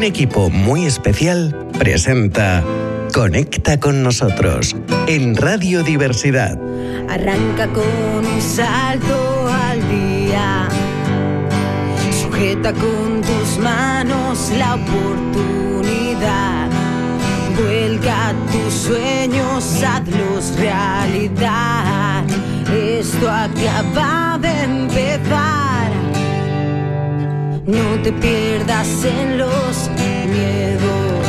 un equipo muy especial presenta Conecta con nosotros en Radio Diversidad. Arranca con un salto al día. Sujeta con tus manos la oportunidad. Vuelca tus sueños, hazlos realidad. Esto acaba de empezar. No te pierdas en los miedos.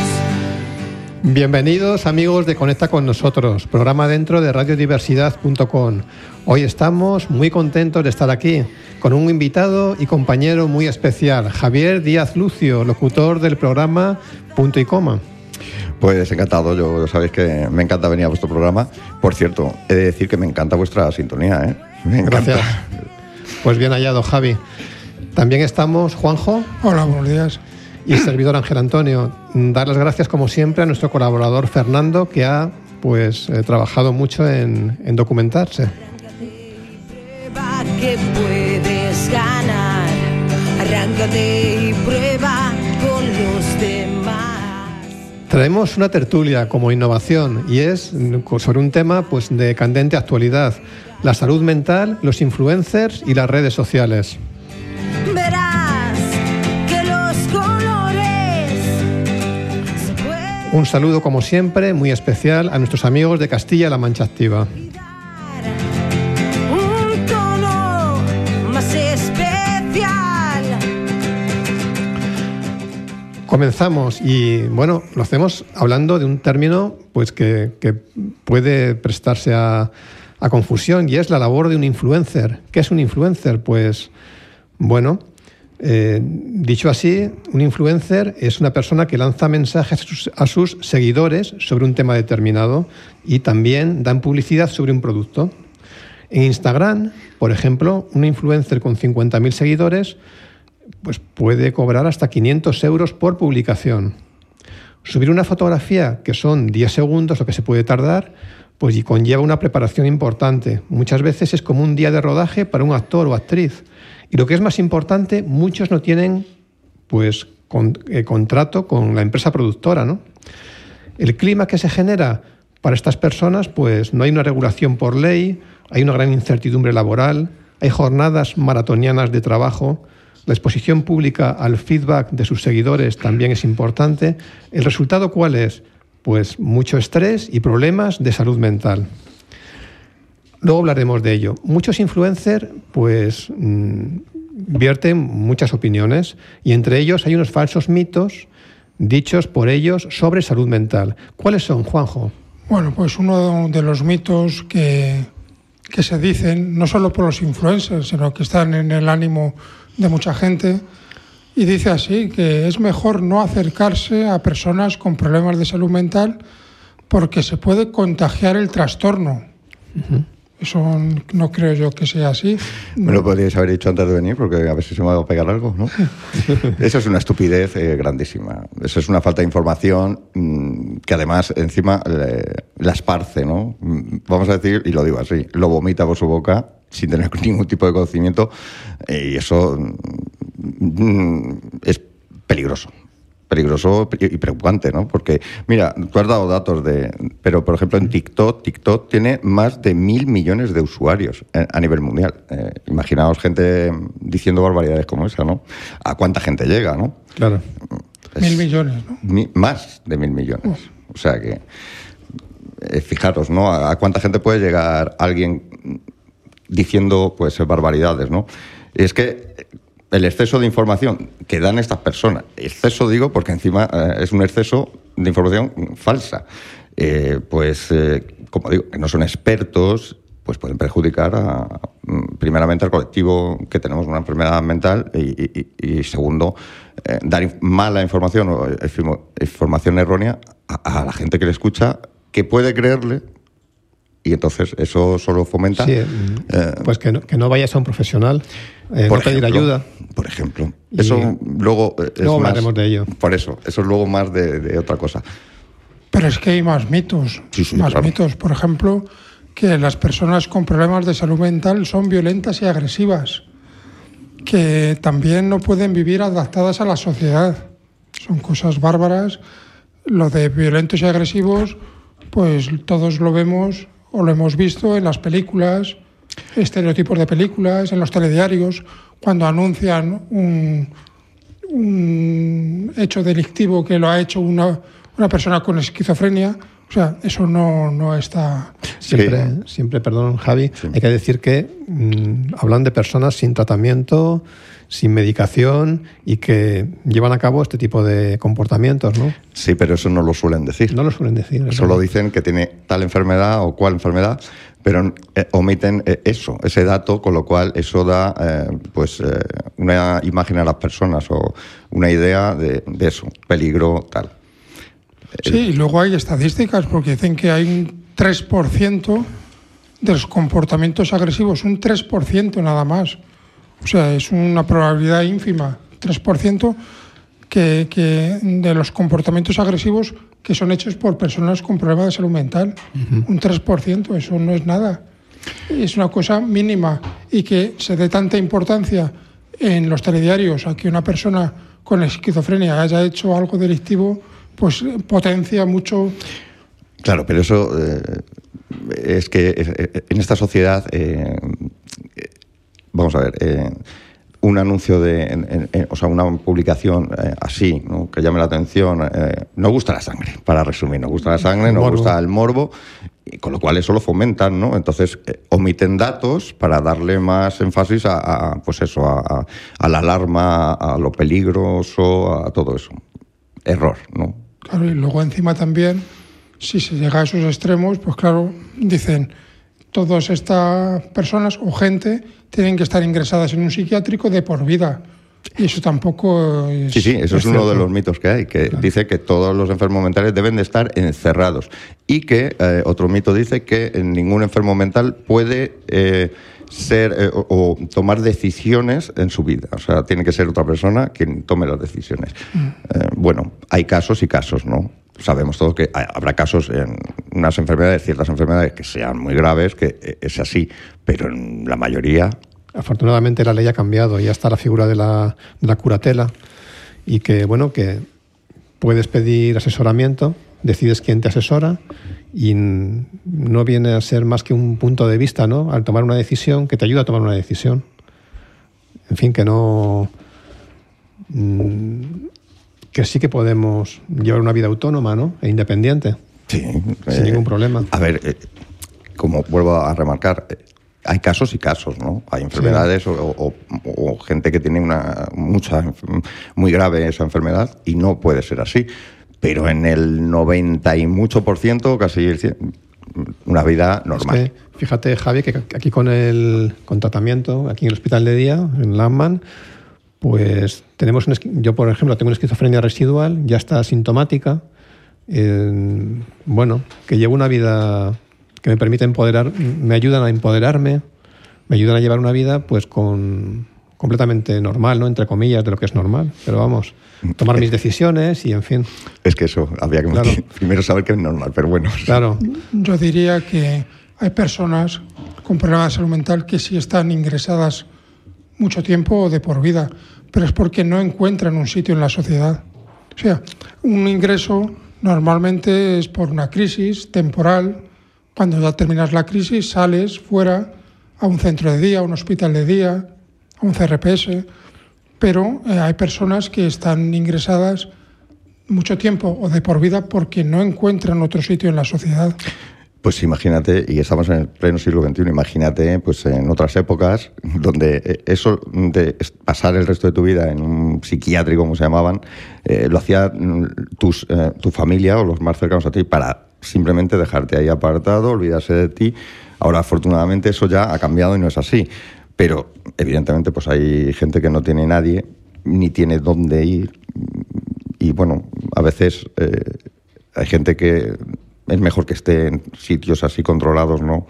Bienvenidos amigos de Conecta con nosotros, programa dentro de radiodiversidad.com. Hoy estamos muy contentos de estar aquí con un invitado y compañero muy especial, Javier Díaz Lucio, locutor del programa Punto y Coma. Pues encantado, yo sabéis que me encanta venir a vuestro programa. Por cierto, he de decir que me encanta vuestra sintonía, ¿eh? Me encanta. Gracias. Pues bien hallado, Javi. También estamos Juanjo. Hola, buenos días. Y el servidor Ángel Antonio. Dar las gracias, como siempre, a nuestro colaborador Fernando, que ha pues, eh, trabajado mucho en, en documentarse. Prueba que puedes ganar. Arráncate y prueba con los demás. Traemos una tertulia como innovación y es sobre un tema pues, de candente actualidad, la salud mental, los influencers y las redes sociales. Verás que los colores se pueden Un saludo como siempre muy especial a nuestros amigos de Castilla-La Mancha Activa. un tono más especial. Comenzamos y bueno, lo hacemos hablando de un término pues que, que puede prestarse a, a confusión y es la labor de un influencer. ¿Qué es un influencer? Pues bueno, eh, dicho así, un influencer es una persona que lanza mensajes a sus, seguidores sobre un tema determinado y también dan publicidad sobre un producto. En Instagram, por ejemplo, un influencer con 50.000 seguidores pues puede cobrar hasta 500 euros por publicación. Subir una fotografía, que son 10 segundos lo que se puede tardar, pues y conlleva una preparación importante. Muchas veces es como un día de rodaje para un actor o actriz. Y lo que es más importante, muchos no tienen pues eh, contrato con la empresa productora, ¿no? El clima que se genera para estas personas, pues no hay una regulación por ley, hay una gran incertidumbre laboral, hay jornadas maratonianas de trabajo, la exposición pública al feedback de sus seguidores también es importante. ¿El resultado cuál es? Pues mucho estrés y problemas de salud mental. Luego hablaremos de ello. Muchos influencers, pues, mm, vierten muchas opiniones y entre ellos hay unos falsos mitos dichos por ellos sobre salud mental. ¿Cuáles son, Juanjo? Bueno, pues uno de los mitos que, que se dicen, no solo por los influencers, sino que están en el ánimo de mucha gente, y dice así, que es mejor no acercarse a personas con problemas de salud mental porque se puede contagiar el trastorno. Eso no creo yo que sea así. Me lo podríais haber dicho antes de venir, porque a ver si se me va a pegar algo, ¿no? Eso es una estupidez eh, grandísima. Eso es una falta de información mm, que además encima le- la esparce, ¿no? Mm, Vamos a decir, y lo digo así, lo vomita por su boca sin tener ningún tipo de conocimiento eh, y eso mm, es peligroso. Peligroso y preocupante, ¿no? Porque, mira, tú has dado datos de. Pero, por ejemplo, en TikTok, TikTok tiene más de mil millones de usuarios eh, a nivel mundial. Eh, imaginaos gente diciendo barbaridades como esa, ¿no? ¿A cuánta gente llega, no? Claro. Es Mil millones, ¿no? mi- más de mil millones. O sea que. eh, fijaros, ¿no? ¿A, a cuánta gente puede llegar alguien diciendo, pues, barbaridades, ¿no? Y es que el exceso de información que dan estas personas, exceso digo porque encima eh, es un exceso de información falsa, eh, pues, eh, como digo, que no son expertos, pues pueden perjudicar a, mm, primeramente al colectivo que tenemos una enfermedad mental y, segundo, eh, dar mala información o información errónea a la gente que le escucha que puede creerle y entonces eso solo fomenta Sí, eh, pues que no, que no vayas a un profesional, eh, por no pedir ejemplo, ayuda. Por ejemplo. Y Eso luego eh, es luego más- hablaremos de ello. Por eso, eso es luego más de, de otra cosa. Pero es que hay más mitos. Sí, sí, más claro. mitos. Por ejemplo, que las personas con problemas de salud mental son violentas y agresivas. Que también no pueden vivir adaptadas a la sociedad. son cosas bárbaras. Lo de violentos y agresivos, pues todos lo vemos o lo hemos visto en las películas, estereotipos de películas, en los telediarios, cuando anuncian un, un hecho delictivo que lo ha hecho una, una persona con esquizofrenia. O sea, eso no, no está. Siempre, siempre, perdón, Javi, hay que decir que mm, hablan de personas sin tratamiento, sin medicación y que llevan a cabo este tipo de comportamientos, ¿no? Sí, pero eso no lo suelen decir. No lo suelen decir. Solo verdad. dicen que tiene tal enfermedad o cual enfermedad, pero eh, omiten eh, eso, ese dato, con lo cual eso da eh, pues eh, una imagen a las personas o una idea de, de eso, peligro tal. Sí, y luego hay estadísticas porque dicen que hay un 3% de los comportamientos agresivos, un 3% nada más. O sea, es una probabilidad ínfima, 3% que, que de los comportamientos agresivos que son hechos por personas con problemas de salud mental. Un 3%, eso no es nada. Es una cosa mínima y que se dé tanta importancia en los telediarios a que una persona con esquizofrenia haya hecho algo delictivo, pues potencia mucho Claro, pero eso eh, es que eh, en esta sociedad, eh, vamos a ver, eh, un anuncio de, en- en- en- o sea, una publicación eh, así, ¿no? que llame la atención, eh, nos gusta la sangre, para resumir, nos gusta la sangre, Morbo. gusta el morbo, y con lo cual eso lo fomentan, ¿no? Entonces eh, omiten datos para darle más énfasis a, a, pues eso, a, a- a la alarma, a lo peligroso, a todo eso. Error, ¿no? Claro, y luego encima también, si se llega a esos extremos, pues claro, dicen, todas estas personas o gente tienen que estar ingresadas en un psiquiátrico de por vida. Y eso tampoco es... Sí, sí, eso es, Es uno de los mitos que hay, que dice que todos los enfermos mentales deben de estar encerrados. Y que eh, otro mito dice que ningún enfermo mental puede eh, ser eh, o, o tomar decisiones en su vida. O sea, tiene que ser otra persona quien tome las decisiones. Eh, bueno, hay casos y casos, ¿no? Sabemos todos que hay- habrá casos en unas enfermedades, ciertas enfermedades que sean muy graves, que eh, es así, pero en la mayoría Afortunadamente la ley ha cambiado, ya está la figura de la, de la curatela y que, bueno, que puedes pedir asesoramiento, decides quién te asesora y no viene a ser más que un punto de vista, ¿no? Al tomar una decisión, que te ayuda a tomar una decisión. En fin, que no... mm, que sí que podemos llevar una vida autónoma, ¿no? E independiente, Sí, sin eh, ningún problema. A ver, eh, como vuelvo a remarcar, eh, hay casos y casos, ¿no? Hay enfermedades o, o- o gente que tiene una mucha muy grave esa enfermedad y no puede ser así. Pero en el 90 y mucho por ciento, casi el 100, una vida normal. Fíjate, Javi, que aquí con el con tratamiento, aquí en el hospital de día, en Landman, pues tenemos un yo, por ejemplo, tengo una esquizofrenia residual, ya está sintomática. bueno, que llevo una vida que me permite empoderar, me ayudan a empoderarme, me ayudan a llevar una vida pues con completamente normal, ¿no? Entre comillas, de lo que es normal. Pero vamos, tomar mis decisiones y en fin. Es que eso, había que Claro. primero saber que es normal, pero bueno. Claro, Yo diría que hay personas con problemas de salud mental que sí están ingresadas mucho tiempo o de por vida, pero es porque no encuentran un sitio en la sociedad. O sea, un ingreso normalmente es por una crisis temporal. Cuando ya terminas la crisis, sales fuera a un centro de día, a un hospital de día, a un CRPS, pero eh, hay personas que están ingresadas mucho tiempo o de por vida porque no encuentran otro sitio en la sociedad. Pues imagínate, y estamos en el pleno siglo XXI, imagínate pues en otras épocas donde eh, eso de pasar el resto de tu vida en un psiquiátrico, como se llamaban, eh, lo hacía mm, tus, tu familia o los más cercanos a ti para simplemente dejarte ahí apartado, olvidarse de ti. Ahora, afortunadamente, eso ya ha cambiado y no es así. Pero, evidentemente, pues hay gente que no tiene nadie, ni tiene dónde ir. Y bueno, a veces eh, hay gente que es mejor que esté en sitios así controlados, ¿no?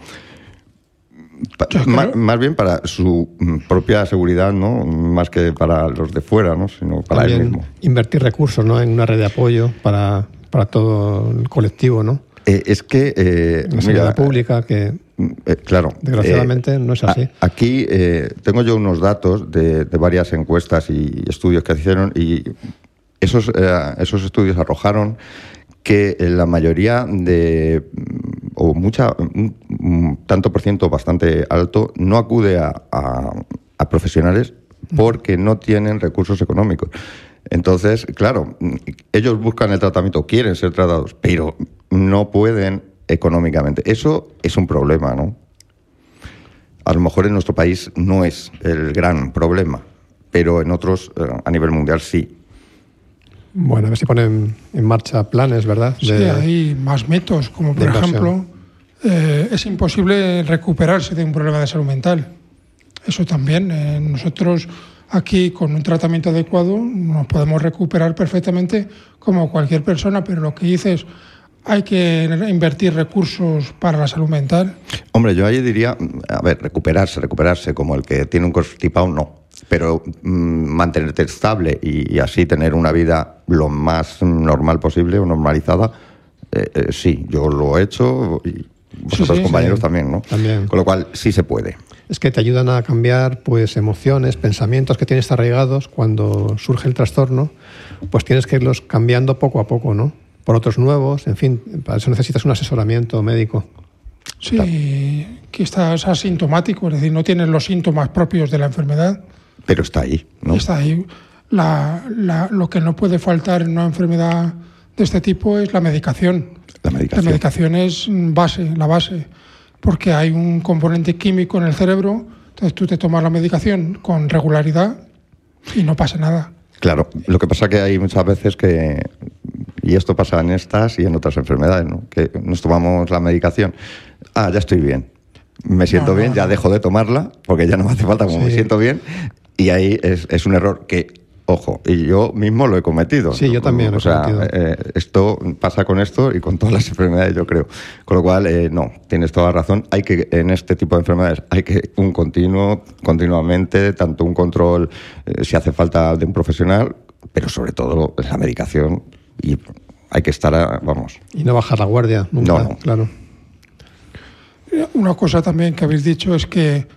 Más, bien para su mm, propia seguridad, ¿no? Más que para los de fuera, ¿no? Sino para él también mismo. invertir recursos ¿no? en una red de apoyo para, para todo el colectivo, ¿no? Eh, es que, eh, La sanidad pública, que Eh, claro. Desgraciadamente no es así. a- aquí eh, tengo yo unos datos de, de varias encuestas y estudios que hicieron y esos, eh, esos estudios arrojaron que la mayoría de, o mucha, un, tanto por ciento bastante alto, no acude a, a profesionales porque no tienen recursos económicos. Entonces, claro, ellos buscan el tratamiento, quieren ser tratados, pero no pueden económicamente. Eso es un problema, ¿no? A lo mejor en nuestro país no es el gran problema, pero en otros eh, a nivel mundial sí. Bueno, a ver si ponen en marcha planes, ¿verdad? sí, hay más métodos, como por ejemplo, eh, es imposible recuperarse de un problema de salud mental. Eso también. Eh, nosotros aquí, con un tratamiento adecuado, nos podemos recuperar perfectamente como cualquier persona, pero lo que dices hay que invertir recursos para la salud mental. Hombre, yo ahí diría, a ver, recuperarse, recuperarse como el que tiene un constipado, no. Pero mm, mantenerte estable y, así tener una vida lo más normal posible o normalizada, eh, eh, sí, yo lo he hecho y vosotros compañeros también, ¿no? También. Con lo cual, sí se puede. Es que te ayudan a cambiar pues emociones, pensamientos que tienes arraigados cuando surge el trastorno, pues tienes que irlos cambiando poco a poco, ¿no? por otros nuevos, en fin, para eso necesitas un asesoramiento médico. Sí, que estás asintomático, es decir, no tienes los síntomas propios de la enfermedad. Pero está ahí, ¿no? Está ahí. lo que no puede faltar en una enfermedad de este tipo es la medicación. La medicación. La medicación es base, la base, porque hay un componente químico en el cerebro, entonces tú te tomas la medicación con regularidad y no pasa nada. Claro, lo que pasa es que hay muchas veces que y esto pasa en estas y en otras enfermedades, ¿no? que nos tomamos la medicación. Ah, ya estoy bien. Me siento bien, ya dejo de tomarla, porque ya no me hace falta como me siento bien. Y ahí es, es, un error que, ojo, y yo mismo lo he cometido. Sí, yo también. o sea, eh, esto pasa con esto y con todas las enfermedades, yo creo. Con lo cual, eh, no, tienes toda razón. Hay que, en este tipo de enfermedades, hay que un continuo, continuamente, tanto un control, eh, si hace falta, de un profesional, pero sobre todo la medicación y hay que estar, vamos. Y no bajar la guardia, nunca, no, claro. Una cosa también que habéis dicho es que,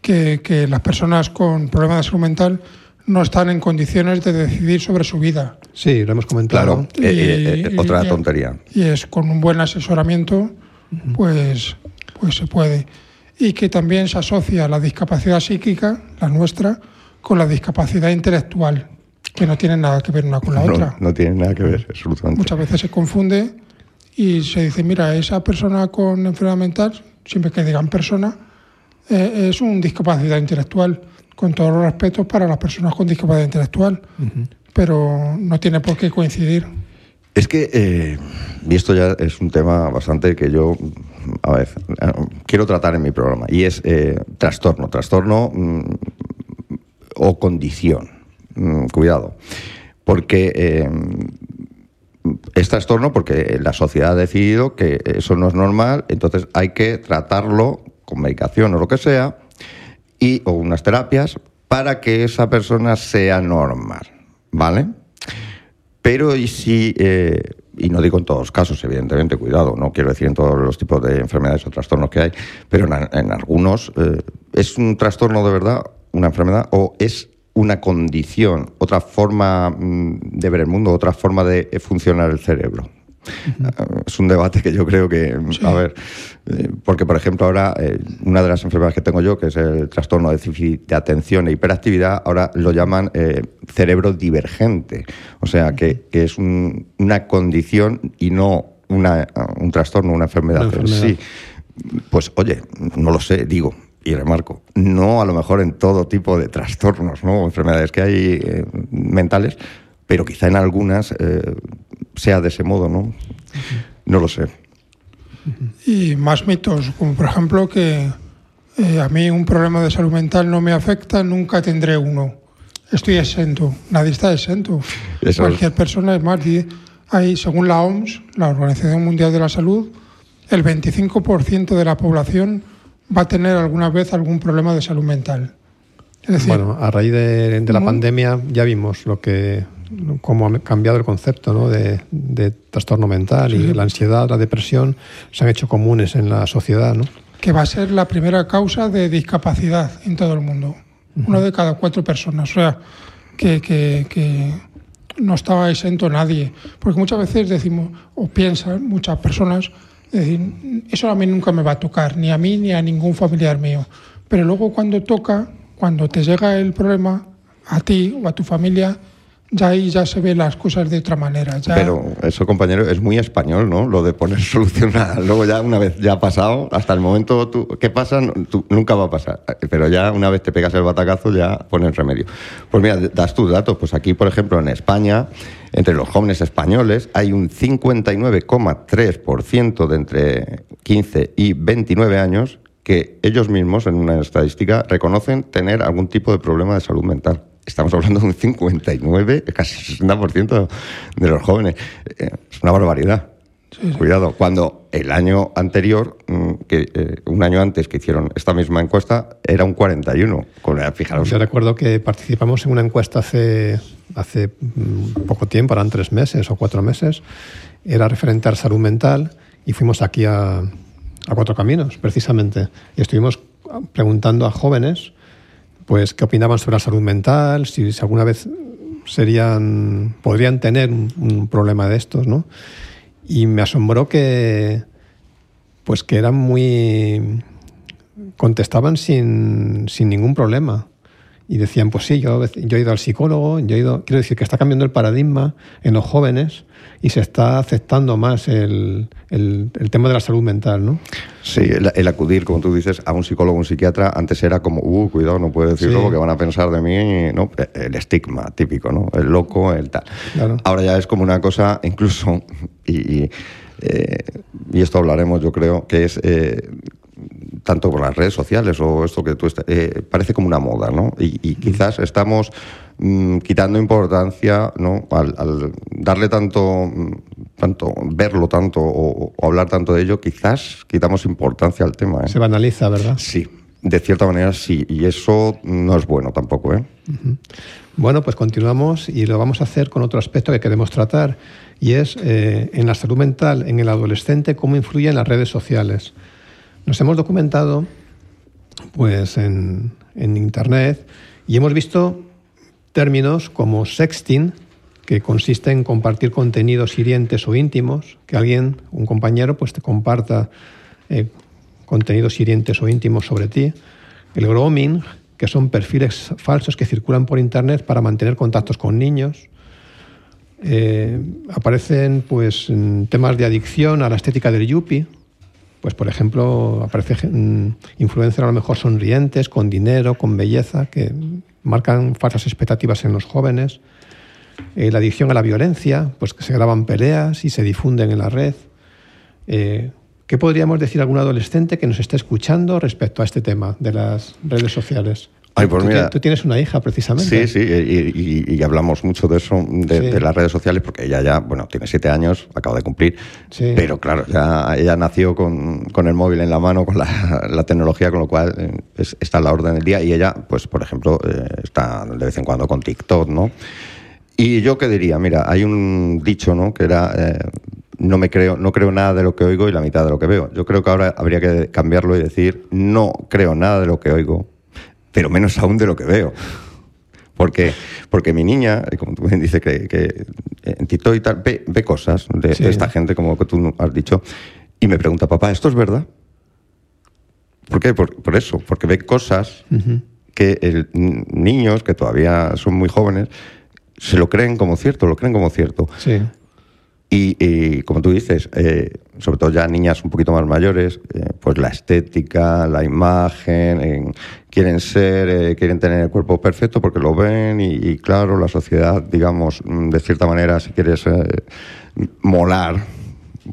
que, las personas con problemas de salud mental no están en condiciones de decidir sobre su vida. Sí, lo hemos comentado. Claro, eh, eh, otra tontería. Y es con un buen asesoramiento, pues, pues se puede. Y que también se asocia la discapacidad psíquica, la nuestra, con la discapacidad intelectual que no tienen nada que ver una con la otra. No tienen nada que ver, absolutamente. Muchas veces se confunde y se dice, mira, esa persona con enfermedad mental, siempre que digan persona, eh, es un discapacidad intelectual, con todos los respetos para las personas con discapacidad intelectual, pero no tiene por qué coincidir. Es que, eh, y esto ya es un tema bastante que yo, a ver, eh, quiero tratar en mi programa, y es trastorno, trastorno mm, o condición. Mm, cuidado, porque eh, es trastorno porque la sociedad ha decidido que eso no es normal, entonces hay que tratarlo con medicación o lo que sea, y, o unas terapias, para que esa persona sea normal, ¿vale? Pero y si, eh, y no digo en todos los casos, evidentemente, cuidado, no quiero decir en todos los tipos de enfermedades o trastornos que hay, pero en, algunos eh, es un trastorno de verdad, una enfermedad, o es una condición, otra forma mm, de ver el mundo, otra forma de funcionar el cerebro. Es un debate que yo creo que, a ver, eh, porque por ejemplo ahora eh, una de las enfermedades que tengo yo, que es el trastorno de déficit de atención e hiperactividad, ahora lo llaman eh, cerebro divergente, o sea que, es una condición y no una, un trastorno, una enfermedad, una enfermedad. sí. Pues oye, no lo sé, digo, y remarco, no a lo mejor en todo tipo de trastornos, ¿no? enfermedades que hay eh, mentales, pero quizá en algunas eh, sea de ese modo, ¿no? No lo sé. Y más mitos, como por ejemplo que eh, a mí un problema de salud mental no me afecta, nunca tendré uno. Estoy exento, nadie está exento. Cualquier persona es más. Hay, según la OMS, la Organización Mundial de la Salud, el 25% de la población va a tener alguna vez algún problema de salud mental. bueno, a raíz de, la pandemia ya vimos lo que cómo ha cambiado el concepto ¿no? de, trastorno mental y la ansiedad, la depresión se han hecho comunes en la sociedad. ¿no? Que va a ser la primera causa de discapacidad en todo el mundo. Una de cada cuatro personas. O sea, que, que, no estaba exento nadie. Porque muchas veces decimos, o piensan muchas personas, decir, eso a mí nunca me va a tocar, ni a mí ni a ningún familiar mío. Pero luego cuando toca, cuando te llega el problema, a ti o a tu familia, ya ahí ya se ven las cosas de otra manera. Pero eso, compañero, es muy español, ¿no? Lo de poner solución a... Luego ya una vez ya ha pasado, hasta el momento tú, ¿qué pasa? Nunca va a pasar. Pero ya una vez te pegas el batacazo ya pones remedio. Pues mira, das tus datos. Pues aquí, por ejemplo, en España, entre los jóvenes españoles hay un 59,3% de entre 15 y 29 años que ellos mismos, en una estadística, reconocen tener algún tipo de problema de salud mental. Estamos hablando de un 59, casi 60% de los jóvenes. Eh, es una barbaridad. Cuidado, cuando el año anterior, mm, que eh, un año antes que hicieron esta misma encuesta, era un 41. Con, fijaros. Yo recuerdo que participamos en una encuesta hace, hace mm, poco tiempo, eran tres meses o cuatro meses, era referente a salud mental y fuimos aquí a, a Cuatro Caminos, precisamente, y estuvimos preguntando a jóvenes pues qué opinaban sobre la salud mental, si, alguna vez serían, podrían tener un, problema de estos, ¿no? Y me asombró que, pues que eran muy, contestaban sin, sin ningún problema. Y decían, pues sí, yo, yo he ido al psicólogo, yo he ido, quiero decir que está cambiando el paradigma en los jóvenes y se está aceptando más el, el, tema de la salud mental, ¿no? Sí, el, acudir, como tú dices, a un psicólogo o un psiquiatra, antes era como, uh, cuidado, no puedo decirlo porque van a pensar de mí, ¿no? El estigma típico, ¿no? El loco, el tal. Ahora ya es como una cosa, incluso, y, y, eh, esto hablaremos, yo creo, que es... Eh, tanto por las redes sociales o esto que tú eh, parece como una moda, ¿no? Y, quizás estamos mm, quitando importancia, ¿no? Al, darle tanto, mm, tanto, verlo tanto o, hablar tanto de ello, quizás quitamos importancia al tema. ¿eh? Se banaliza, ¿verdad? Sí, de cierta manera sí, y eso no es bueno tampoco, ¿eh? Bueno, pues continuamos y lo vamos a hacer con otro aspecto que queremos tratar y es eh, en la salud mental en el adolescente cómo influyen las redes sociales. Nos hemos documentado pues, en, Internet y hemos visto términos como sexting, que consiste en compartir contenidos hirientes o íntimos, que alguien, un compañero, pues te comparta eh, contenidos hirientes o íntimos sobre ti. El grooming, que son perfiles falsos que circulan por Internet para mantener contactos con niños. Eh, aparecen pues, temas de adicción a la estética del yuppie, pues por ejemplo, aparece influencers a lo mejor sonrientes, con dinero, con belleza, que marcan falsas expectativas en los jóvenes. Eh, la adicción a la violencia, pues que se graban peleas y se difunden en la red. Eh, ¿Qué podríamos decir a algún adolescente que nos esté escuchando respecto a este tema de las redes sociales? Pues tú, tienes una hija, precisamente. Sí, sí, y, hablamos mucho de eso, de, las redes sociales, porque ella ya, bueno, tiene siete años, acaba de cumplir, pero claro, ya ella nació con, el móvil en la mano, con la, tecnología, con lo cual eh, está a la orden del día, y ella, pues, por ejemplo, eh, está de vez en cuando con TikTok, ¿no? Y yo qué diría, mira, hay un dicho, ¿no? Que era... Eh, no me creo, no creo nada de lo que oigo y la mitad de lo que veo. Yo creo que ahora habría que cambiarlo y decir no creo nada de lo que oigo, pero menos aún de lo que veo. Porque, porque mi niña, como tú bien dices, que, que en TikTok y tal, ve, cosas de, esta gente, como que tú has dicho, y me pregunta, papá, ¿esto es verdad? ¿Por qué? Por, eso, porque ve cosas que el, niños que todavía son muy jóvenes se lo creen como cierto, lo creen como cierto. Sí. Y, como tú dices, eh, sobre todo ya niñas un poquito más mayores, eh, pues la estética, la imagen, quieren ser, eh, quieren tener el cuerpo perfecto porque lo ven y, claro, la sociedad, digamos, mm, de cierta manera, si quieres molar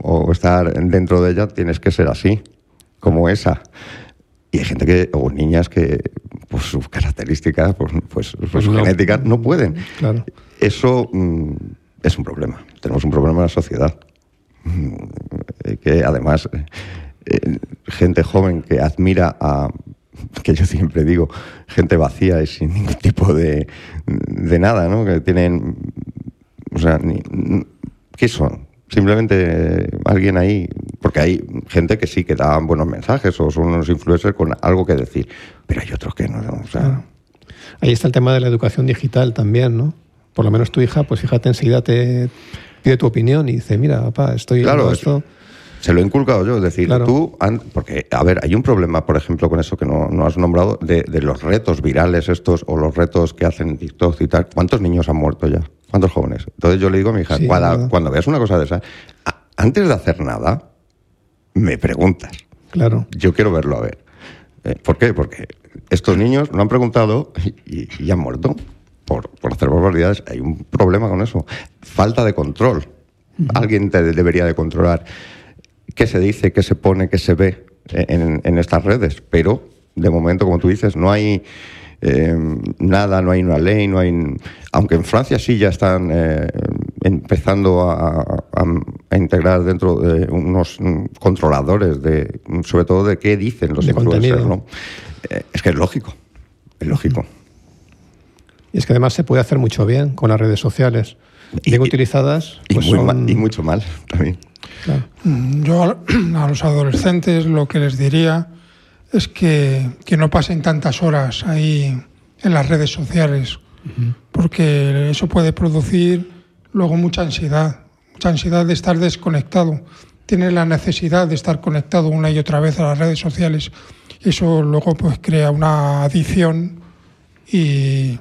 o estar dentro de ella, tienes que ser así, como esa. Y hay gente que, o niñas que, por sus características, pues, pues, pues no, genéticas, no pueden. Claro. Eso mm, es un problema. Tenemos un problema en la sociedad. Mm, que además, eh, gente joven que admira a, que yo siempre digo, gente vacía y sin ningún tipo de, de nada, ¿no? Que tienen, o sea, ¿qué son? Simplemente alguien ahí, porque hay gente que sí que da buenos mensajes o son unos influencers con algo que decir, pero hay otros que no, o sea... Ahí está el tema de la educación digital también, ¿no? por lo menos tu hija, pues fíjate, enseguida te pide tu opinión y dice, mira, papá, estoy Claro, es- esto. Se lo he inculcado yo, es decir, Claro. tú, porque, a ver, hay un problema, por ejemplo, con eso que no, no has nombrado, de, de los retos virales estos o los retos que hacen en TikTok y tal. ¿Cuántos niños han muerto ya? ¿Cuántos jóvenes? Entonces yo le digo a mi hija, Sí, cuando, cuando veas una cosa de esa, antes de hacer nada, me preguntas. Claro. Yo quiero verlo a ver. Eh, ¿Por qué? Porque estos niños no han preguntado y, y- han muerto por, por hacer barbaridades. Hay un problema con eso. Falta de control. Alguien te debería de controlar qué se dice, qué se pone, qué se ve en, en estas redes. Pero, de momento, como tú dices, no hay eh, nada, no hay una ley, no hay... Aunque en Francia sí ya están eh, empezando a, a- a integrar dentro de unos controladores, de, sobre todo de qué dicen los De influencers. Eh, es que es lógico, es lógico. Y es que además se puede hacer mucho bien con las redes sociales. Bien y- utilizadas, Y, pues muy son- ma- y mucho mal también. Claro. Mm, Yo a los adolescentes lo que les diría es que, que no pasen tantas horas ahí en las redes sociales, porque eso puede producir luego mucha ansiedad, mucha ansiedad de estar desconectado. Tienes la necesidad de estar conectado una y otra vez a las redes sociales. Eso luego pues crea una adicción y,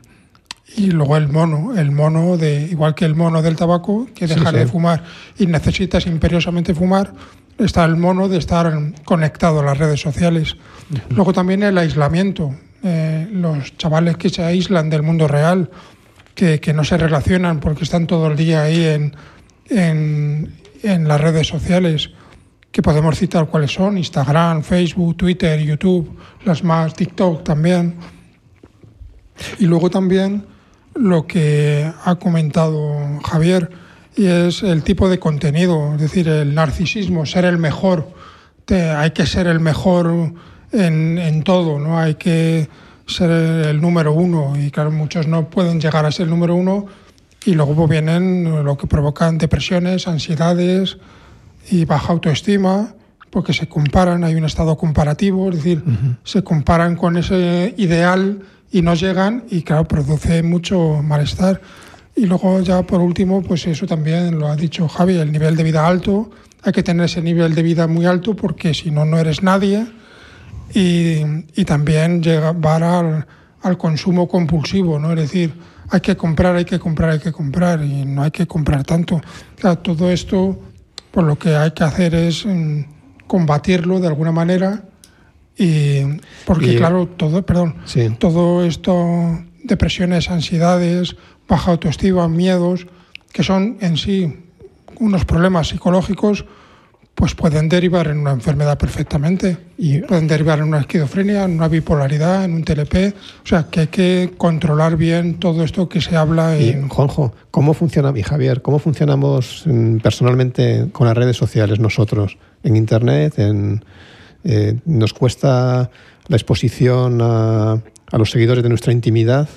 y luego el mono, el mono de igual que el mono del tabaco que dejar sí. de fumar y necesitas imperiosamente fumar, está el mono de estar conectado a las redes sociales. Luego también el aislamiento, eh, los chavales que se aíslan del mundo real, que, que no se relacionan porque están todo el día ahí en, en, en las redes sociales, que podemos citar cuáles son, Instagram, Facebook, Twitter, YouTube, las más, TikTok también. Y luego también lo que ha comentado Javier, y es el tipo de contenido, es decir, el narcisismo, ser el mejor. Te- hay que ser el mejor en, en todo, ¿no? Hay que ser el número uno. Y claro, muchos no pueden llegar a ser el número uno y luego vienen lo que provocan depresiones, ansiedades y baja autoestima, porque se comparan, hay un estado comparativo, es decir, se comparan con ese ideal y no llegan y claro, produce mucho malestar. Y luego ya por último, pues eso también lo ha dicho Javi, el nivel de vida alto, hay que tener ese nivel de vida muy alto porque si no, no eres nadie. Y, y también llevar al, al consumo compulsivo, ¿no? Es decir, hay que comprar, hay que comprar, hay que comprar y no hay que comprar tanto. Claro, todo esto, pues lo que hay que hacer es mm, combatirlo de alguna manera y porque Y- claro, todo, perdón, Sí. todo esto, depresiones, ansiedades, baja autoestima, miedos, que son en sí unos problemas psicológicos, pues pueden derivar en una enfermedad perfectamente. Y- pueden derivar en una esquizofrenia, en una bipolaridad, en un TLP. O sea, que hay que controlar bien todo esto que se habla Y en... Juanjo, ¿cómo funciona, y Javier, cómo funcionamos mm, personalmente con las redes sociales nosotros? En Internet, en, eh, nos cuesta la exposición a, a los seguidores de nuestra intimidad.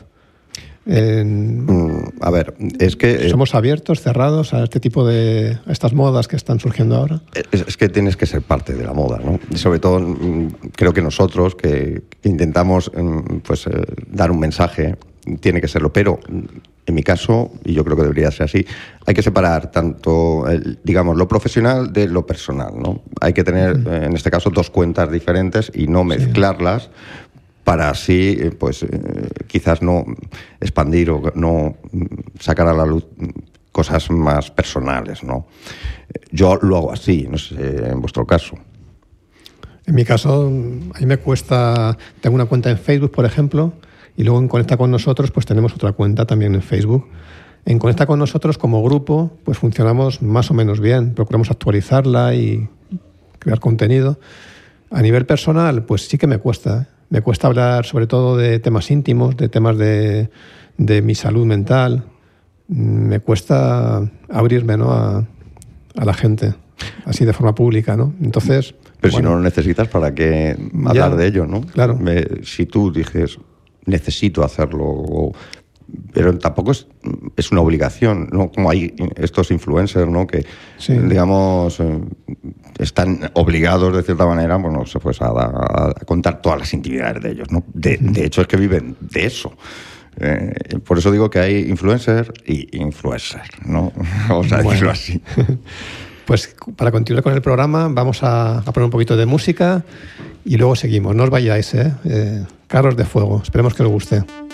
En- Mm, a ver, es que... eh, ¿Somos abiertos, cerrados a este tipo de a estas modas que están surgiendo ahora? Es, es que tienes que ser parte de la moda, ¿no? Y sobre todo, mm, creo que nosotros que, intentamos mm, pues, eh, dar un mensaje, tiene que serlo. Pero, en mi caso, y yo creo que debería ser así, hay que separar tanto, el, digamos, lo profesional de lo personal, ¿no? Hay que tener, eh, en este caso, dos cuentas diferentes y no mezclarlas para así, eh, pues, eh, quizás no expandir o no sacar a la luz cosas más personales, ¿no? Yo lo hago así, no sé, en vuestro caso. En mi caso, a mí me cuesta, tengo una cuenta en Facebook, por ejemplo, y luego en Conecta con nosotros, pues tenemos otra cuenta también en Facebook. En Conecta con nosotros como grupo, pues funcionamos más o menos bien, procuramos actualizarla y crear contenido. A nivel personal, pues sí que me cuesta. ¿eh? Me cuesta hablar sobre todo de temas íntimos, de temas de, de mi salud mental. Me cuesta abrirme ¿no? a, a la gente, así de forma pública. ¿no? Entonces, Pero si bueno, no lo necesitas, ¿para qué hablar de ello, no? claro. Me- si tú dices, necesito hacerlo, o- pero tampoco es, es una obligación, ¿no? Como hay estos influencers, ¿no? Que, Sí. digamos, eh, están obligados, de cierta manera, bueno, se- pues a, a- contar todas las intimidades de ellos, ¿no? De, de hecho, es que viven de eso. Eh, por eso digo que hay influencer y influencer, ¿no? Vamos a decirlo así. Pues para continuar con el programa vamos a, a, poner un poquito de música y luego seguimos. No os vayáis, ¿eh? eh Carros de Fuego. Esperemos que os guste.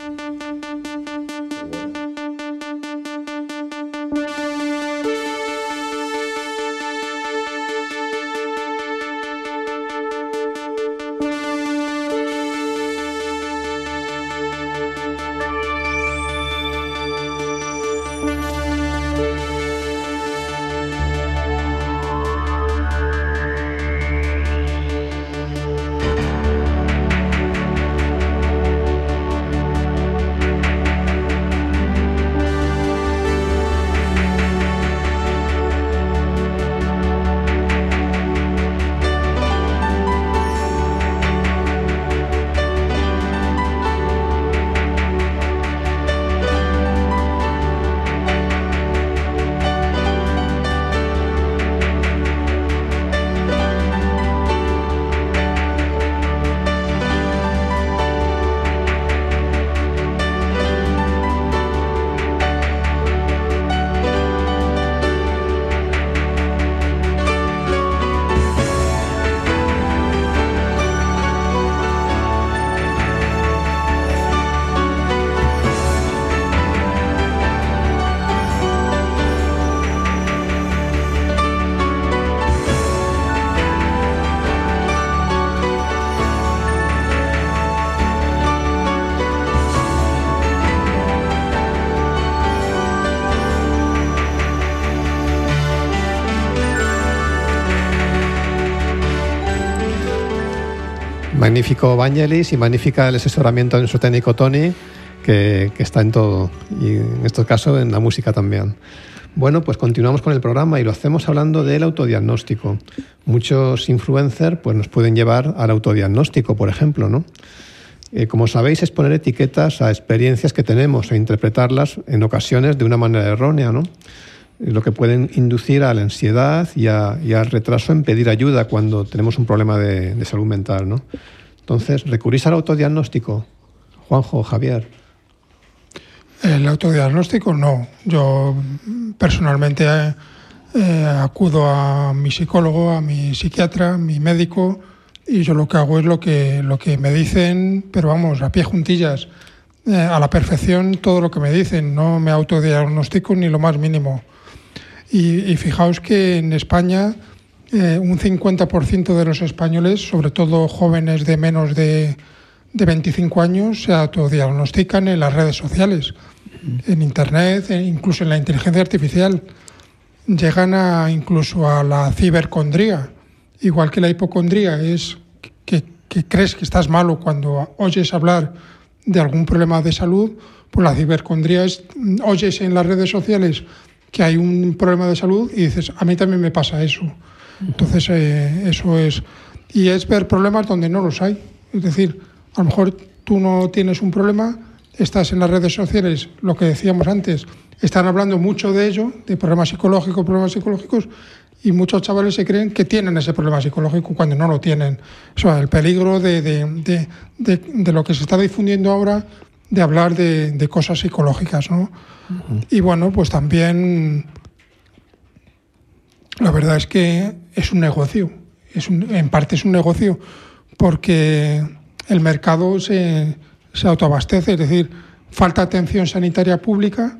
Magnífico Vangelis y magnífica el asesoramiento de nuestro técnico Tony, que, que, está en todo, y en este caso en la música también. Bueno, pues continuamos con el programa y lo hacemos hablando del autodiagnóstico. Muchos influencers pues, nos pueden llevar al autodiagnóstico, por ejemplo, ¿no? Eh, como sabéis, es poner etiquetas a experiencias que tenemos e interpretarlas en ocasiones de una manera errónea, ¿no? lo que pueden inducir a la ansiedad y, al retraso en pedir ayuda cuando tenemos un problema de, de salud mental. ¿no? Entonces, ¿recurrís al autodiagnóstico? Juanjo, Javier. El autodiagnóstico no. Yo personalmente eh, acudo a mi psicólogo, a mi psiquiatra, a mi médico y yo lo que hago es lo que, lo que me dicen, pero vamos, a pie juntillas, eh, a la perfección todo lo que me dicen. No me autodiagnostico ni lo más mínimo. Y, y fijaos que en España eh, un 50% de los españoles, sobre todo jóvenes de menos de, de 25 años, se autodiagnostican en las redes sociales, en Internet, e incluso en la inteligencia artificial. Llegan a, incluso a la cibercondría, igual que la hipocondría es que, que crees que estás malo cuando oyes hablar de algún problema de salud, pues la cibercondría es oyes en las redes sociales que hay un problema de salud y dices, a mí también me pasa eso. Entonces, eh, eso es. Y es ver problemas donde no los hay. Es decir, a lo mejor tú no tienes un problema, estás en las redes sociales, lo que decíamos antes, están hablando mucho de ello, de problemas psicológicos, problemas psicológicos, y muchos chavales se creen que tienen ese problema psicológico cuando no lo tienen. O sea, el peligro de, de, de, de lo que se está difundiendo ahora de hablar de, cosas psicológicas, ¿no? Y bueno, pues también la verdad es que es un negocio, es en parte es un negocio, porque el mercado se, se autoabastece, es decir, falta atención sanitaria pública,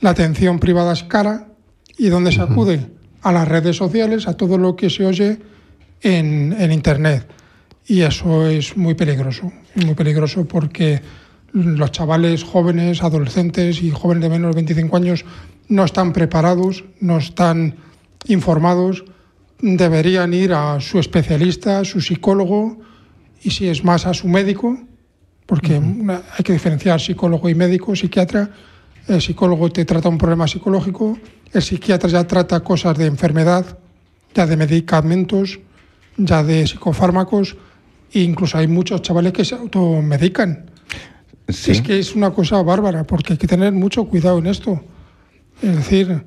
la atención privada es cara, ¿y dónde se acude? A las redes sociales, a todo lo que se oye en, en Internet. Y eso es muy peligroso, muy peligroso porque los chavales jóvenes, adolescentes y jóvenes de menos de 25 años no están preparados, no están informados, deberían ir a su especialista, a su psicólogo y si es más a su médico, porque hay que diferenciar psicólogo y médico, psiquiatra. El psicólogo te trata un problema psicológico, el psiquiatra ya trata cosas de enfermedad, ya de medicamentos, ya de psicofármacos, e incluso hay muchos chavales que se automedican. Es que es una cosa bárbara, porque hay que tener mucho cuidado en esto. Es decir,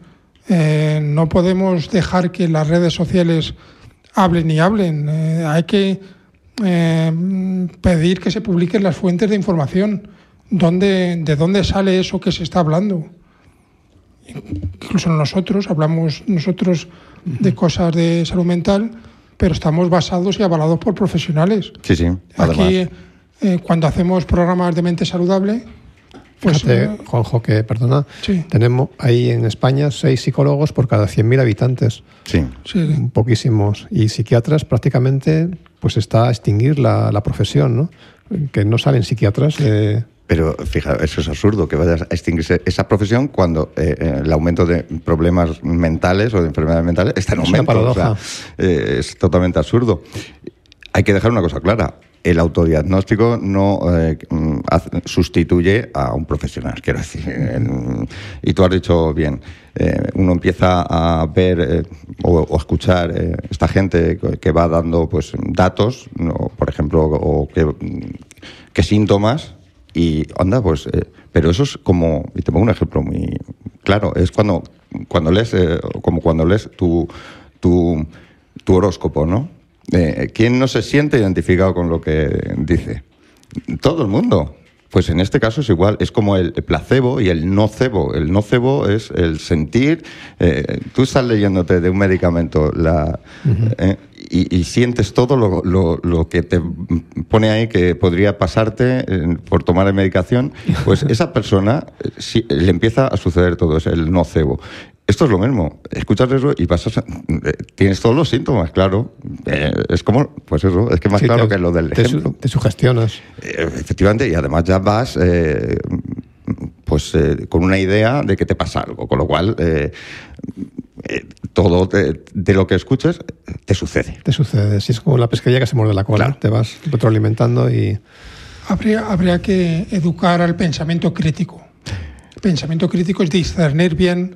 eh, no podemos dejar que las redes sociales hablen y hablen. Eh, hay que eh, pedir que se publiquen las fuentes de información ¿dónde, ¿de dónde sale eso que se está hablando? Incluso nosotros hablamos nosotros de cosas de salud mental, pero estamos basados y avalados por profesionales. Sí, sí. Aquí, eh, cuando hacemos programas de mente saludable, pues, Fíjate, eh, Juanjo, que, perdona, Sí. tenemos ahí en España seis psicólogos por cada 100.000 habitantes. Sí. sí, Poquísimos. Y psiquiatras prácticamente pues está a extinguir la, la profesión, ¿no? Que no salen psiquiatras. eh, Pero fija, eso es absurdo, que vayas a extinguirse esa profesión cuando eh, el aumento de problemas mentales o de enfermedades mentales está en Es una aumento. O sea, eh, es totalmente absurdo. Hay que dejar una cosa clara. El autodiagnóstico no eh, mm, sustituye a un profesional, quiero decir. Y tú has dicho bien, eh, uno empieza a ver eh, o, o escuchar esta gente que- va dando pues datos, por ejemplo, o qué síntomas y anda, pues, pero eso es como, y te pongo un ejemplo muy claro, es cuando, cuando lees, como cuando lees tu, tu, tu horóscopo, ¿no? Eh, ¿Quién no se siente identificado con lo que dice? Todo el mundo. Pues en este caso es igual, es como el placebo y el nocebo. El nocebo es el sentir. eh, tú estás leyéndote de un medicamento la, eh, y, y sientes todo lo, lo- lo que te pone ahí que podría pasarte eh, por tomar la medicación. Pues esa persona sí, le empieza a suceder todo, es el nocebo. Esto es lo mismo. Escuchas eso y pasas. a- eh, tienes todos los síntomas, claro. Eh, es como, pues eso, es que más sí, claro te- que lo del te, su- ejemplo. te sugestionas. Eh, Efectivamente, y además ya vas eh, pues eh, con una idea de que te pasa algo, con lo cual eh, eh, todo te- de lo que escuches te sucede. Te sucede. Si es como la pesquería que se muerde la cola. Claro. Te vas retroalimentando y. habría, habría que educar al pensamiento crítico. El pensamiento crítico es discernir bien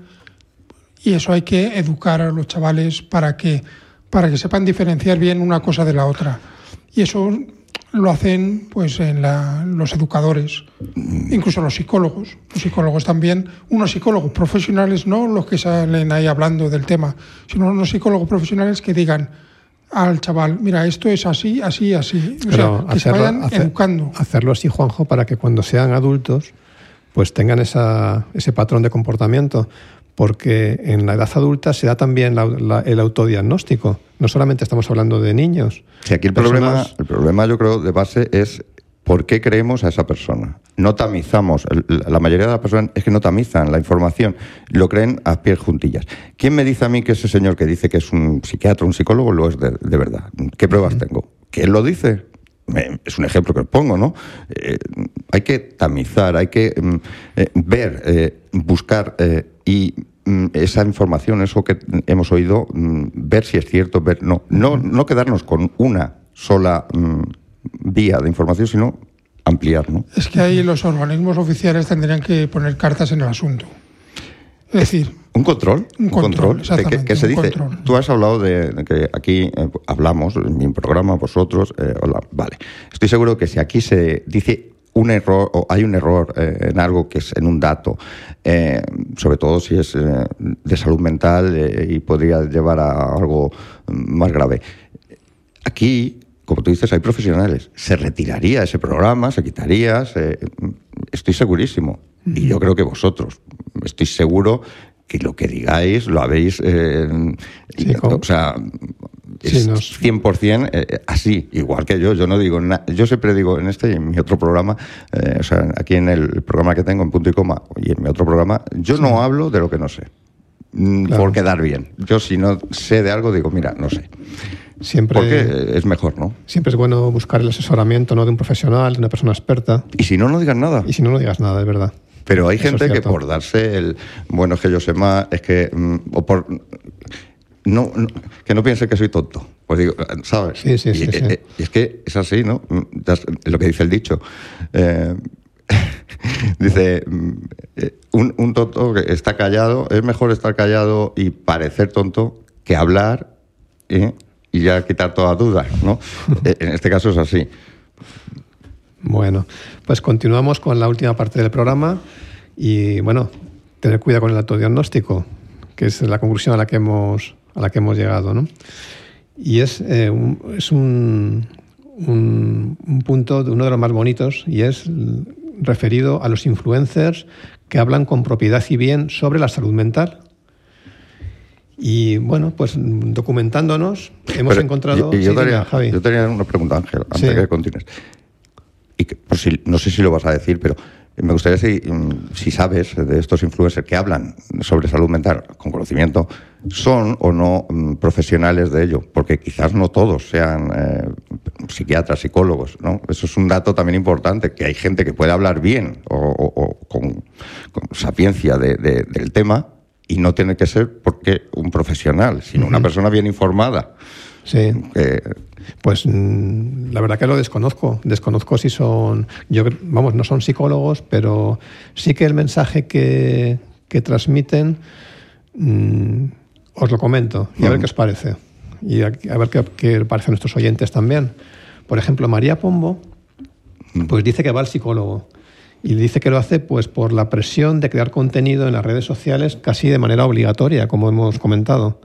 y eso hay que educar a los chavales para que, para que sepan diferenciar bien una cosa de la otra. Y eso lo hacen pues en la- los educadores, incluso los psicólogos. Los psicólogos también, unos psicólogos profesionales, no los que salen ahí hablando del tema, sino unos psicólogos profesionales que digan al chaval, mira, esto es así, así, así. O Pero sea, que se vayan hacer- educando. hacerlo así, Juanjo, para que cuando sean adultos, pues tengan esa, ese patrón de comportamiento. Porque en la edad adulta se da también la- la- el autodiagnóstico. No solamente estamos hablando de niños. Si aquí el Personas- problema, el problema yo creo de base es por qué creemos a esa persona. No tamizamos, la mayoría de las personas es que no tamizan la información, lo creen a pies juntillas. ¿Quién me dice a mí que ese señor que dice que es un psiquiatra, un psicólogo, lo es de, de verdad? ¿Qué pruebas tengo? ¿Que él lo dice? Es un ejemplo que os pongo, ¿no? Eh, hay que tamizar, hay que mm, eh, ver, eh, buscar y mm, esa información, eso que hemos oído, mm, ver si es cierto, ver no, no, no quedarnos con una sola vía de información, sino ampliar, ¿no? Es que ahí los organismos oficiales tendrían que poner cartas en el asunto. Es decir, Un control, Un control, de que, se dice. control. Tú has hablado de, de que aquí eh, hablamos, en mi programa, vosotros, eh, hola, vale. Estoy seguro que si aquí se dice un error o hay un error eh, en algo que es en un dato, eh, sobre todo si es eh, de salud mental y podría llevar a algo mm, más grave. Aquí, como tú dices, hay profesionales. Se retiraría ese programa, se quitaría, se- estoy segurísimo. Y yo creo que vosotros, estoy seguro que lo que digáis lo habéis... eh, Sí, como- o sea, es nos- 100% eh, así, igual que yo. Yo no digo nada. Yo siempre digo en este y en mi otro programa, eh, o sea, aquí en el programa que tengo en punto y coma y en mi otro programa, yo no hablo de lo que no sé. Mm, Claro. Por quedar bien. Yo si no sé de algo digo, mira, no sé. Siempre, Porque es mejor, ¿no? siempre es bueno buscar el asesoramiento ¿no? de un profesional, de una persona experta. Y si no, no digas nada. Y si no, no digas nada, es verdad. Pero hay Eso es gente que por darse el, bueno, es que yo sé más, es que, mm, o por, no, no- que no piense que soy tonto. Pues digo, ¿sabes? Sí, sí, y, sí, sí. eh, y es que es así, ¿no? Mm, das- Lo que dice el dicho. Eh, dice, mm, eh, un, un tonto que está callado, es mejor estar callado y parecer tonto que hablar ¿eh? y ya quitar toda duda, ¿no? En este caso es así. Bueno, pues continuamos con la última parte del programa y bueno, tener cuidado con el autodiagnóstico, que es la conclusión a la que hemos, a la que hemos llegado, ¿no? Y es, eh, un, es un, un, un punto, de uno de los más bonitos, y es referido a los influencers que hablan con propiedad y bien sobre la salud mental. Y bueno, pues documentándonos hemos Pero encontrado... Yo, yo Sí, tenía, dime, Javi. yo tenía una pregunta, Ángel, antes Sí. de que continúes. Que, si, no sé si lo vas a decir, pero me gustaría si, mm, si sabes de estos influencers que hablan sobre salud mental con conocimiento, son o no mm, profesionales de ello, porque quizás no todos sean eh, psiquiatras, psicólogos, ¿no? Eso es un dato también importante, que hay gente que puede hablar bien o, o- o con, con sapiencia de- de- del tema y no tiene que ser porque un profesional, sino una persona bien informada. Sí. que- Pues mm, la verdad que lo desconozco. Desconozco si son, yo vamos, no son psicólogos, pero sí que el mensaje que, que transmiten mm, os lo comento y a ver qué os parece. Y a, a ver qué, qué parece a nuestros oyentes también. Por ejemplo, María Pombo, pues dice que va al psicólogo. Y dice que lo hace pues por la presión de crear contenido en las redes sociales casi de manera obligatoria, como hemos comentado.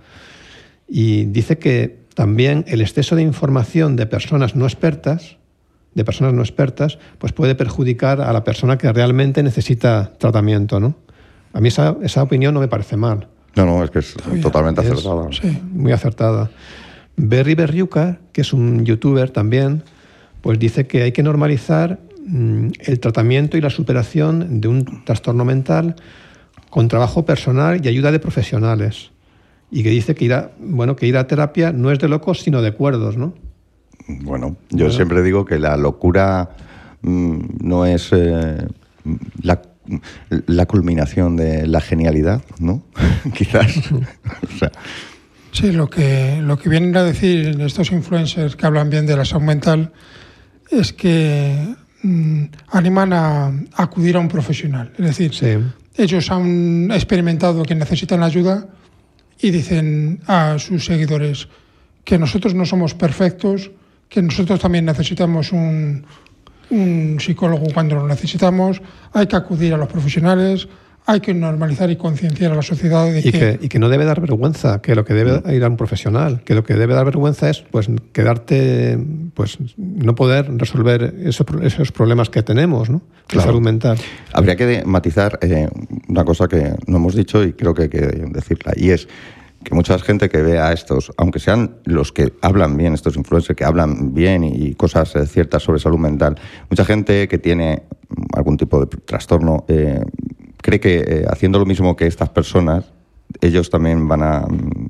Y dice que también el exceso de información de personas no expertas, de personas no expertas, pues puede perjudicar a la persona que realmente necesita tratamiento, ¿no? A mí esa, esa opinión no me parece mal. No, no, es que es totalmente Es- acertada. Sí. Muy acertada. Berry Berriuca, que es un youtuber también, pues dice que hay que normalizar mm, el tratamiento y la superación de un trastorno mental con trabajo personal y ayuda de profesionales. Y que dice que ir a, bueno, que ir a terapia no es de locos, sino de cuerdos, ¿no? Bueno, yo siempre digo que la locura mm, no es eh, la, la culminación de la genialidad, ¿no? Quizás. o sea, Sí, lo que, lo que vienen a decir estos influencers que hablan bien de la salud mental es que mm, animan a, a acudir a un profesional. Es decir, Sí. ellos han experimentado que necesitan ayuda y dicen a sus seguidores que nosotros no somos perfectos, que nosotros también necesitamos un, un psicólogo cuando lo necesitamos, hay que acudir a los profesionales, hay que normalizar y concienciar a la sociedad de Y que, y que no debe dar vergüenza, que lo que debe ir a un profesional, que lo que debe dar vergüenza es pues quedarte, pues no poder resolver esos, esos problemas que tenemos, ¿no? Claro. salud mental. habría que matizar eh, una cosa que no hemos dicho y creo que hay que decirla, y es que mucha gente que vea a estos, aunque sean los que hablan bien, estos influencers que hablan bien y cosas eh, ciertas sobre salud mental, mucha gente que tiene algún tipo de trastorno eh, cree que eh, haciendo lo mismo que estas personas, ellos también van a, mm,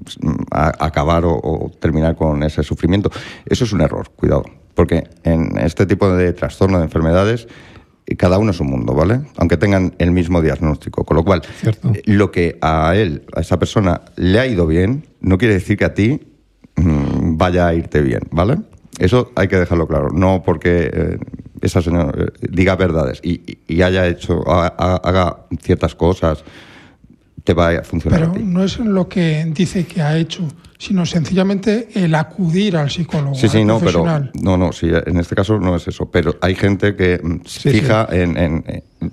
a- acabar o, o terminar con ese sufrimiento. Eso es un error, cuidado, porque en este tipo de trastorno de enfermedades eh, cada uno es un mundo, ¿vale? Aunque tengan el mismo diagnóstico. Con lo cual, Cierto. eh, lo que a él, a esa persona, le ha ido bien, no quiere decir que a ti mm, vaya a irte bien, ¿vale? Eso hay que dejarlo claro. No porque eh, esa señora eh, diga verdades y, y- haya hecho, ha- ha- haga ciertas cosas, te va a funcionar Pero a no es lo que dice que ha hecho, sino sencillamente el acudir al psicólogo, Sí, sí, no, pero no, no, sí, en este caso no es eso. Pero hay gente que mm, se Sí, fija En, en,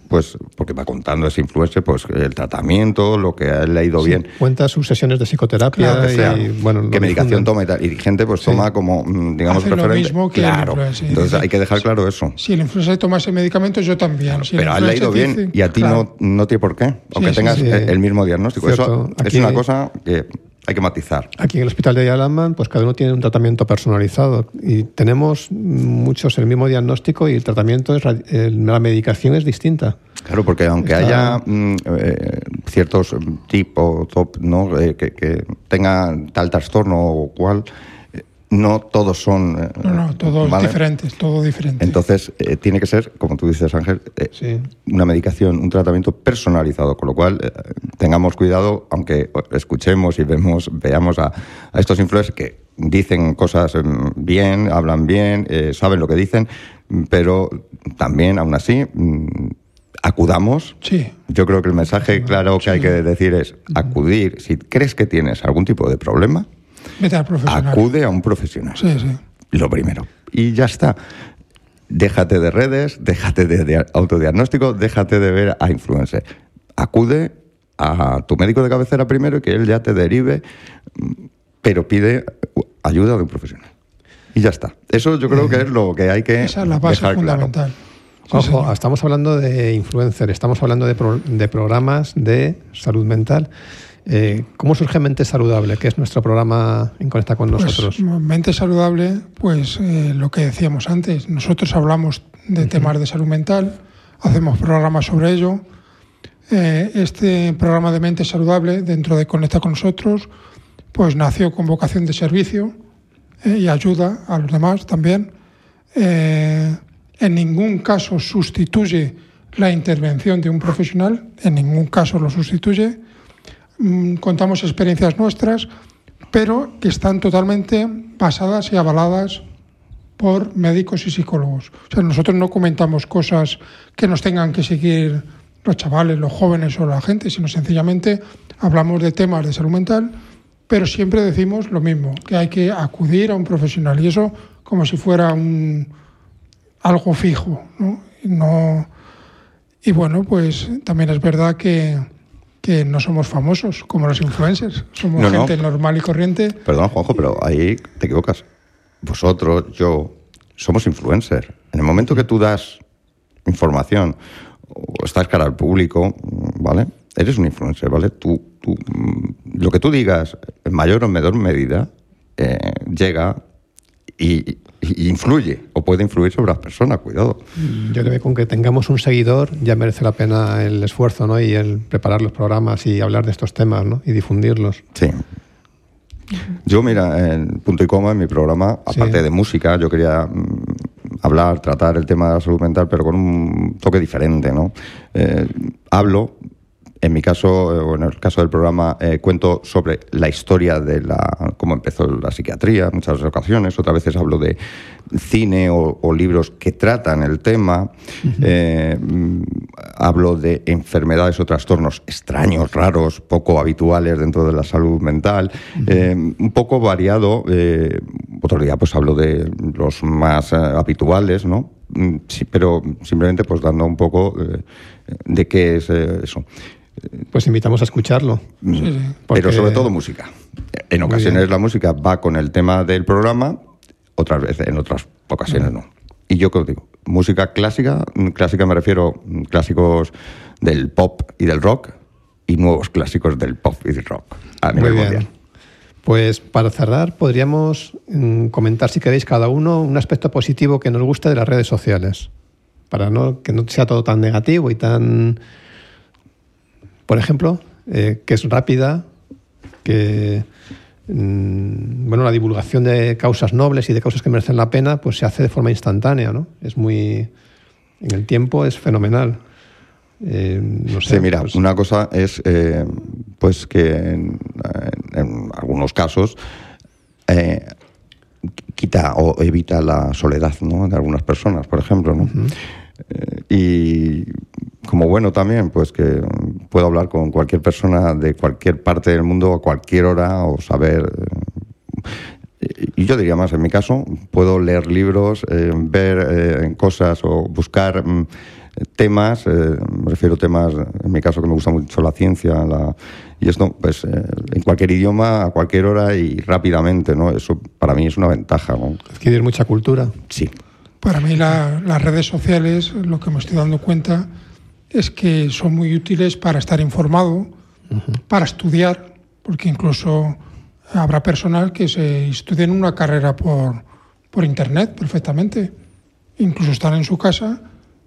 pues, porque va contando ese influencer, pues el tratamiento, lo que a él le ha ido bien. Cuenta sus sesiones de psicoterapia Claro, que sea, y bueno, lo qué medicación toma y tal. Y gente pues toma como, mm, digamos, Hace lo mismo que el claro. Entonces hay que dejar claro eso. Si el influencer toma ese medicamento, yo también. Si Pero a él le ha influencer bien dice- y a ti Claro. no, no tiene por qué, aunque tengas el el mismo diagnóstico. Cierto. Eso Aquí- es una cosa que hay que matizar. Aquí en el hospital de Yalaman, pues cada uno tiene un tratamiento personalizado y tenemos muchos el mismo diagnóstico y el tratamiento, es, la medicación es distinta. Claro, porque aunque Está- haya mm, eh, ciertos tipos top, ¿no? Eh, que, que tengan tal trastorno o cual, no todos son. eh, No, no, todo ¿vale? es diferente, es todo diferente. Entonces, eh, tiene que ser, como tú dices, Ángel, eh, Sí. una medicación, un tratamiento personalizado, con lo cual eh, tengamos cuidado, aunque escuchemos y vemos, veamos a, a estos influencers que dicen cosas mm, bien, hablan bien, eh, saben lo que dicen, pero también, aún así, mm, acudamos. Sí, Yo creo que el mensaje claro que hay que decir es acudir. Si crees que tienes algún tipo de problema, vete al profesional. acude a un profesional. Sí, sí. Lo primero. Y ya está. Déjate de redes, déjate de, de autodiagnóstico, déjate de ver a influencers. Acude a tu médico de cabecera primero y que él ya te derive, pero pide ayuda de un profesional. Y ya está. Eso yo creo que es lo que hay que Esa es la base dejar claro. fundamental. Ojo, señor. estamos hablando de influencer, estamos hablando de, pro- de programas de salud mental. Eh, ¿Cómo surge Mente Saludable, que es nuestro programa en Conecta con Pues, nosotros? mente saludable, pues eh, lo que decíamos antes, nosotros hablamos de temas de salud mental, hacemos programas sobre ello. Eh, este programa de mente saludable, dentro de Conecta con nosotros, pues nació con vocación de servicio y ayuda a los demás también. En ningún caso sustituye la intervención de un profesional, en ningún caso lo sustituye. Mm, contamos experiencias nuestras, pero que están totalmente basadas y avaladas por médicos y psicólogos. O sea, nosotros no comentamos cosas que nos tengan que seguir los chavales, los jóvenes o la gente, sino sencillamente hablamos de temas de salud mental, pero siempre decimos lo mismo, que hay que acudir a un profesional y eso como si fuera un algo fijo, ¿no? Y no y bueno, pues también es verdad que, que no somos famosos como los influencers, somos No, no. gente normal y corriente. Perdón, Juanjo, pero ahí te equivocas. Vosotros, yo, somos influencers. En el momento que tú das información o estás cara al público, ¿vale? Eres un influencer, ¿vale? Tú, tú, lo que tú digas, en mayor o menor medida, eh, llega y influye, o puede influir sobre las personas, cuidado. Yo creo que con que tengamos un seguidor ya merece la pena el esfuerzo ¿no? y el preparar los programas y hablar de estos temas ¿no? y difundirlos. Sí. Yo, mira, en punto y coma, en mi programa, Sí. aparte de música, yo quería mm, hablar, tratar el tema de la salud mental, pero con un toque diferente, ¿no? Eh, hablo, en mi caso, eh, o en el caso del programa, eh, cuento sobre la historia de la, cómo empezó la psiquiatría en muchas ocasiones, otras veces hablo de cine o, o libros que tratan el tema, Eh, hablo de enfermedades o trastornos extraños, raros, poco habituales dentro de la salud mental, eh, un poco variado. eh, otro día pues hablo de los más habituales, ¿no? Mm, Sí, pero simplemente pues dando un poco de qué es eso. Pues invitamos a escucharlo. Sí, sí. Porque- Pero sobre todo música. En ocasiones la música va con el tema del programa, otras veces, en otras ocasiones no. Y yo que os digo, música clásica, mm, clásica me refiero mm, clásicos del pop y del rock y nuevos clásicos del pop y del rock a Muy nivel bien. mundial. Pues para cerrar, podríamos mm, comentar, si queréis, cada uno un aspecto positivo que nos guste de las redes sociales. Para no, que no sea todo tan negativo y tan. Por ejemplo, eh, que es rápida, que. mm, bueno, la divulgación de causas nobles y de causas que merecen la pena, pues se hace de forma instantánea, ¿no? Es muy. En el tiempo es fenomenal. Eh, no sé, Sí, mira, pues- una cosa es eh, pues que en, algunos casos eh, quita o evita la soledad ¿no? de algunas personas, por ejemplo. ¿no? Y como bueno también, pues que puedo hablar con cualquier persona de cualquier parte del mundo a cualquier hora o saber. eh, y yo diría más, en mi caso, puedo leer libros, eh, ver eh, cosas o buscar mm, temas, eh, me refiero a temas, en mi caso que me gusta mucho la ciencia, la- y esto, pues eh, en cualquier idioma, a cualquier hora y rápidamente, ¿no? Eso para mí es una ventaja, ¿no? adquirir mucha cultura. Sí. Para mí la- las redes sociales, lo que me estoy dando cuenta es que son muy útiles para estar informado, para estudiar, porque incluso habrá personal que se estudien una carrera por, por Internet perfectamente. Incluso están en su casa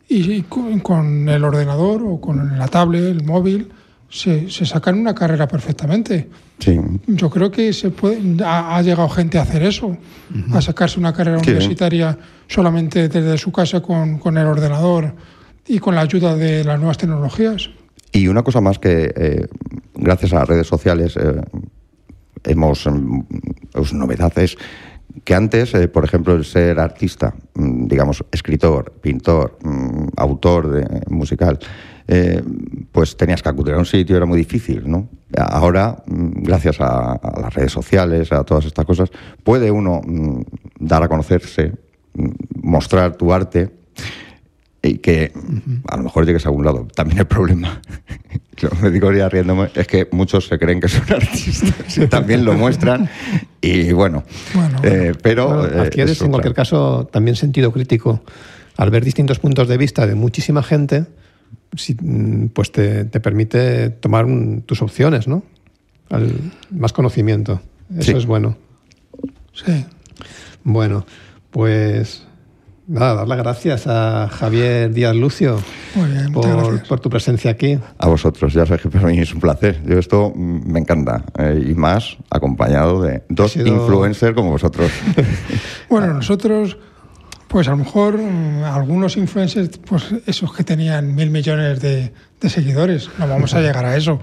y, y con, con el ordenador o con la tablet, el móvil, se, se sacan una carrera perfectamente. Sí, Yo creo que se puede, ha, ha llegado gente a hacer eso, a sacarse una carrera Sí. universitaria solamente desde su casa con, con el ordenador y con la ayuda de las nuevas tecnologías. Y una cosa más que, eh, gracias a las redes sociales, eh, hemos, mm, es novedad, es que antes, eh, por ejemplo, el ser artista, mm, digamos, escritor, pintor, mm, autor de, musical, eh, pues tenías que acudir a un sitio, era muy difícil, ¿no? Ahora, mm, gracias a, a las redes sociales, a todas estas cosas, puede uno mm, dar a conocerse, mm, mostrar tu arte y que a lo mejor llegues a algún lado. También el problema, lo me digo ya riéndome, es que muchos se creen que son artistas y también lo muestran. Y bueno, Bueno, eh, pero. Bueno, eh, adquieres eso, en cualquier claro. caso también sentido crítico. al ver distintos puntos de vista de muchísima gente, pues te, te permite tomar un- tus opciones, ¿no? Al- más conocimiento. Eso Sí. es bueno. Sí. Bueno, pues nada, dar las gracias a Javier Díaz Lucio Muy bien, por, por tu presencia aquí. A vosotros, ya sabéis que para mí es un placer. Yo esto mm, me encanta. eh, y más acompañado de dos sido- influencers como vosotros. Bueno, nosotros, pues a lo mejor mm, algunos influencers, pues esos que tenían mil millones de, de seguidores, no vamos a llegar a eso,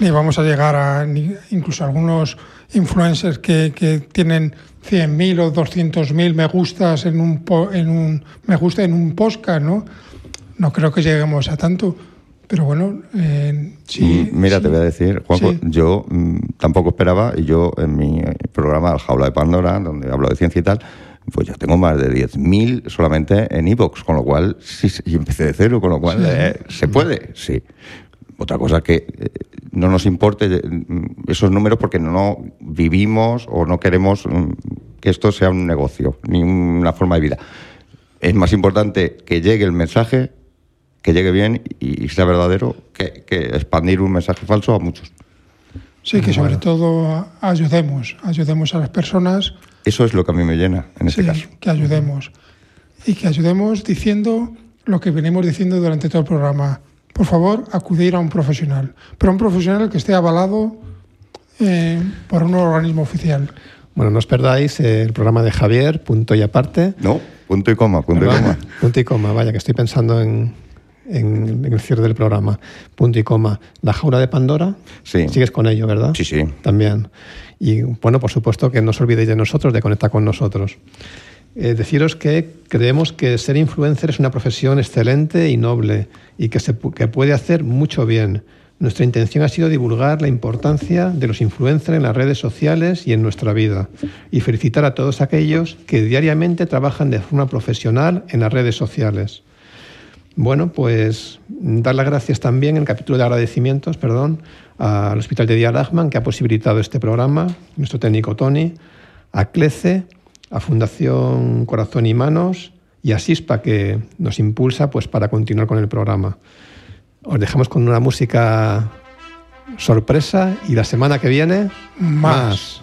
ni vamos a llegar a, ni- incluso algunos influencers que, que tienen 100.000 o 200.000 me gustas en un, en un me gusta en un podcast, ¿no? No creo que lleguemos a tanto, pero bueno, eh, sí. Mira, sí. te voy a decir, Juanjo, Sí. yo mm, tampoco esperaba, y yo en mi programa El Jaula de Pandora, donde hablo de ciencia y tal, pues ya tengo más de 10.000 solamente en iVoox, con lo cual, sí, sí, y empecé de cero, con lo cual, eh, ¿se puede? Sí. Otra cosa que eh, no nos importe eh, mm, esos números porque no vivimos o no queremos mm, que esto sea un negocio, ni una forma de vida. Es más importante que llegue el mensaje, que llegue bien y sea verdadero, que, que expandir un mensaje falso a muchos. Sí, que sobre todo ayudemos, ayudemos a las personas Eso es lo que a mí me llena en este Sí, caso. que ayudemos. Y que ayudemos diciendo lo que venimos diciendo durante todo el programa. Por favor, acudir a un profesional. Pero un profesional que esté avalado eh, por un organismo oficial. Bueno, no os perdáis el programa de Javier, punto y aparte. No, punto y coma, punto y coma. Punto y coma, vaya, que estoy pensando en, en- en el cierre del programa. Punto y coma. La jaula de Pandora. Sí. Sigues con ello, ¿verdad? Sí, sí. También. Y bueno, por supuesto que no os olvidéis de nosotros, de conectar con nosotros. Eh, deciros que creemos que ser influencer es una profesión excelente y noble y que, se, que puede hacer mucho bien. Nuestra intención ha sido divulgar la importancia de los influencers en las redes sociales y en nuestra vida y felicitar a todos aquellos que diariamente trabajan de forma profesional en las redes sociales. Bueno, pues dar las gracias también en el capítulo de agradecimientos, perdón, al Hospital de Día Lachman que ha posibilitado este programa, nuestro técnico Tony, a CLECE, a Fundación Corazón y Manos y a SISPA que nos impulsa pues para continuar con el programa. Os dejamos con una música sorpresa y la semana que viene Más.